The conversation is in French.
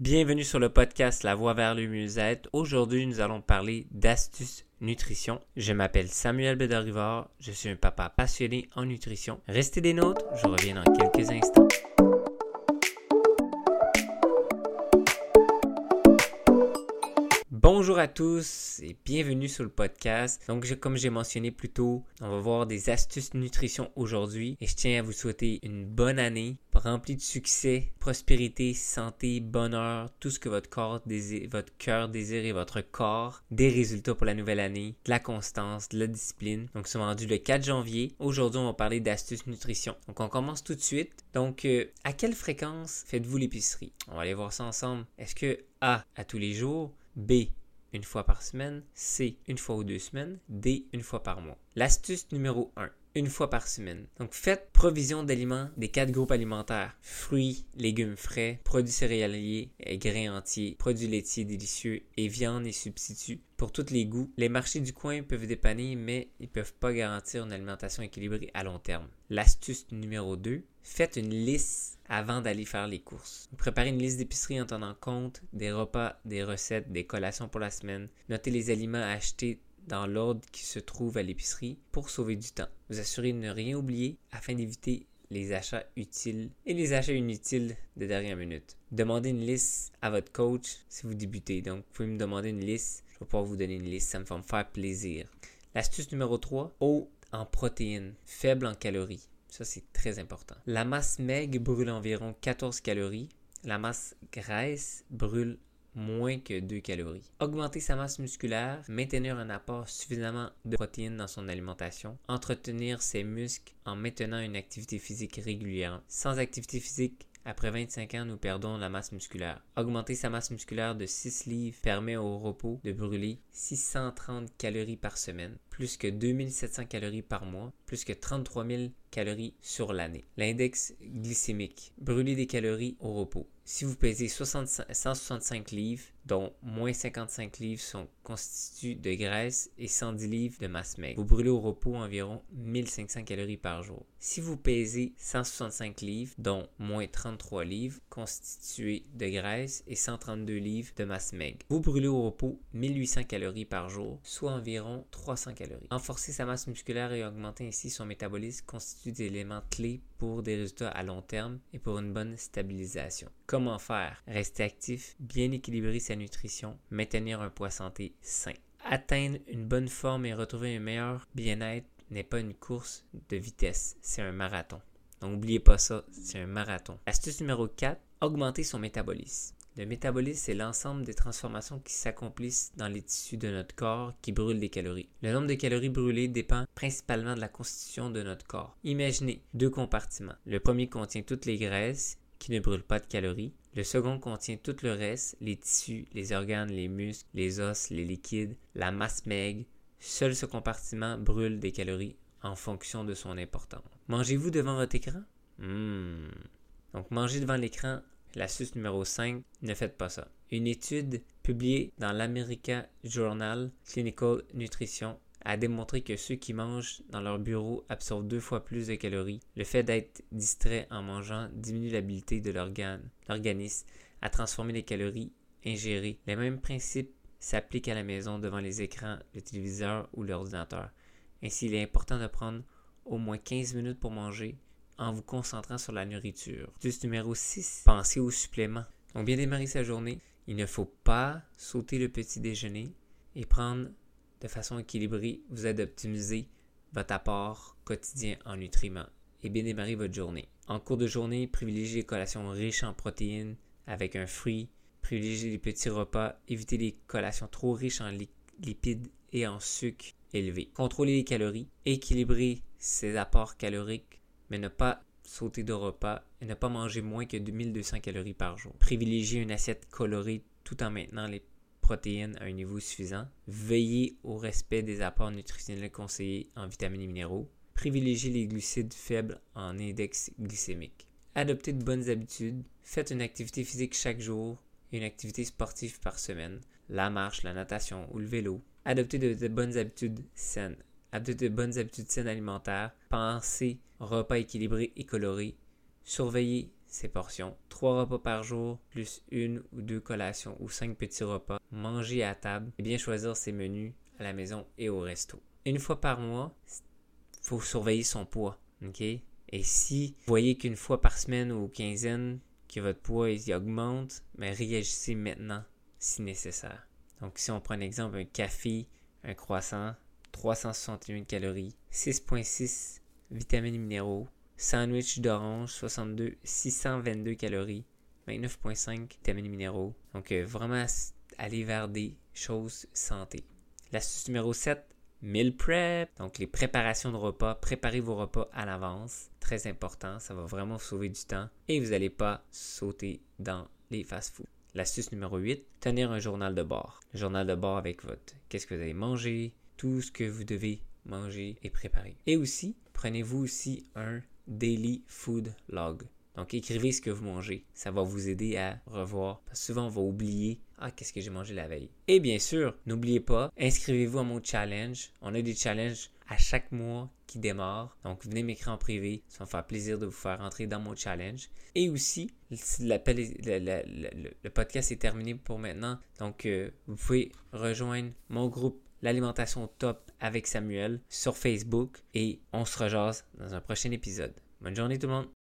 Bienvenue sur le podcast La Voie vers le mieux-être. Aujourd'hui, nous allons parler d'astuces nutrition. Je m'appelle Samuel Bédarivard. Je suis un papa passionné en nutrition. Restez des nôtres. Je reviens dans quelques instants. Bonjour à tous et bienvenue sur le podcast. Donc, comme j'ai mentionné plus tôt, on va voir des astuces nutrition aujourd'hui et je tiens à vous souhaiter une bonne année remplie de succès, prospérité, santé, bonheur, tout ce que votre corps désire, votre cœur désire et votre corps, des résultats pour la nouvelle année, de la constance, de la discipline. Donc, c'est rendu le 4 janvier. Aujourd'hui, on va parler d'astuces nutrition. Donc, on commence tout de suite. Donc, euh, à quelle fréquence faites-vous l'épicerie? On va aller voir ça ensemble. Est-ce que A, à tous les jours, B, une fois par semaine, C, une fois ou deux semaines, D, une fois par mois. L'astuce numéro 1, une fois par semaine. Donc faites provision d'aliments des quatre groupes alimentaires. Fruits, légumes frais, produits céréaliers, et grains entiers, produits laitiers délicieux et viande et substituts. Pour tous les goûts, les marchés du coin peuvent dépanner, mais ils ne peuvent pas garantir une alimentation équilibrée à long terme. L'astuce numéro 2, faites une liste avant d'aller faire les courses. Préparez une liste d'épicerie en tenant compte des repas, des recettes, des collations pour la semaine. Notez les aliments à acheter dans l'ordre qui se trouve à l'épicerie pour sauver du temps. Vous assurez de ne rien oublier afin d'éviter les achats utiles et les achats inutiles de dernière minute. Demandez une liste à votre coach si vous débutez. Donc, vous pouvez me demander une liste. Je vais pouvoir vous donner une liste. Ça me fait me faire plaisir. L'astuce numéro 3, haut en protéines, faible en calories. Ça, c'est très important. La masse maigre brûle environ 14 calories. La masse graisse brûle moins que 2 calories. Augmenter sa masse musculaire, maintenir un apport suffisamment de protéines dans son alimentation, entretenir ses muscles en maintenant une activité physique régulière. Sans activité physique, après 25 ans, nous perdons la masse musculaire. Augmenter sa masse musculaire de 6 livres permet au repos de brûler 630 calories par semaine, plus que 2700 calories par mois, plus que 33 000 calories sur l'année. L'index glycémique. Brûler des calories au repos. Si vous pesez 165 livres, dont moins 55 livres sont constitués de graisse et 110 livres de masse maigre, vous brûlez au repos environ 1500 calories par jour. Si vous pesez 165 livres, dont moins 33 livres constitués de graisse et 132 livres de masse maigre, vous brûlez au repos 1800 calories par jour, soit environ 300 calories. Renforcer sa masse musculaire et augmenter ainsi son métabolisme constituent des éléments clés pour des résultats à long terme et pour une bonne stabilisation. Comment faire? Rester actif, bien équilibrer sa nutrition, maintenir un poids santé sain. Atteindre une bonne forme et retrouver un meilleur bien-être n'est pas une course de vitesse, c'est un marathon. Donc n'oubliez pas ça, c'est un marathon. Astuce numéro 4, augmenter son métabolisme. Le métabolisme, c'est l'ensemble des transformations qui s'accomplissent dans les tissus de notre corps qui brûlent des calories. Le nombre de calories brûlées dépend principalement de la constitution de notre corps. Imaginez deux compartiments. Le premier contient toutes les graisses qui ne brûlent pas de calories. Le second contient tout le reste, les tissus, les organes, les muscles, les os, les liquides, la masse maigre. Seul ce compartiment brûle des calories en fonction de son importance. Mangez-vous devant votre écran? Hmm. Donc, manger devant l'écran L'astuce numéro 5, ne faites pas ça. Une étude publiée dans l'American Journal Clinical Nutrition a démontré que ceux qui mangent dans leur bureau absorbent deux fois plus de calories. Le fait d'être distrait en mangeant diminue l'habilité de l'organisme à transformer les calories ingérées. Les mêmes principes s'appliquent à la maison devant les écrans, le téléviseur ou l'ordinateur. Ainsi, il est important de prendre au moins 15 minutes pour manger en vous concentrant sur la nourriture. Juste numéro 6, pensez aux suppléments. Donc bien démarrer sa journée, il ne faut pas sauter le petit déjeuner et prendre de façon équilibrée, vous aide d'optimiser votre apport quotidien en nutriments et bien démarrer votre journée. En cours de journée, privilégiez les collations riches en protéines avec un fruit, privilégiez les petits repas, évitez les collations trop riches en lipides et en sucre élevés. Contrôlez les calories, équilibrez ces apports caloriques mais ne pas sauter de repas et ne pas manger moins que 2200 calories par jour. Privilégiez une assiette colorée tout en maintenant les protéines à un niveau suffisant. Veillez au respect des apports nutritionnels conseillés en vitamines et minéraux. Privilégiez les glucides faibles en index glycémique. Adoptez de bonnes habitudes. Faites une activité physique chaque jour et une activité sportive par semaine. La marche, la natation ou le vélo. Adoptez de bonnes habitudes saines adoptez de bonnes habitudes saines alimentaires, pensez repas équilibrés et colorés, surveillez ces portions. Trois repas par jour, plus une ou deux collations ou cinq petits repas. Manger à table et bien choisir ses menus à la maison et au resto. Une fois par mois, faut surveiller son poids. Et si vous voyez qu'une fois par semaine ou quinzaine que votre poids il augmente, mais réagissez maintenant si nécessaire. Donc si on prend un exemple, un café, un croissant, 361 calories, 6.6 vitamines et minéraux, sandwich d'orange, 62, 622 calories, 29.5 vitamines et minéraux. Donc euh, vraiment aller vers des choses santé. L'astuce numéro 7, meal prep, donc les préparations de repas. Préparez vos repas à l'avance. Très important, ça va vraiment vous sauver du temps et vous n'allez pas sauter dans les fast-foods. L'astuce numéro 8, tenir un journal de bord. Le journal de bord avec votre qu'est-ce que vous allez manger, tout ce que vous devez manger et préparer. Et aussi, prenez-vous aussi un daily food log. Donc écrivez ce que vous mangez. Ça va vous aider à revoir. Parce que souvent on va oublier ah qu'est-ce que j'ai mangé la veille. Et bien sûr, n'oubliez pas, inscrivez-vous à mon challenge. On a des challenges à chaque mois qui démarrent. Donc venez m'écrire en privé. Ça va me faire plaisir de vous faire entrer dans mon challenge. Et aussi, le, podcast est terminé pour maintenant. Donc euh, vous pouvez rejoindre mon groupe l'alimentation top avec Samuel sur Facebook et on se rejase dans un prochain épisode. Bonne journée tout le monde!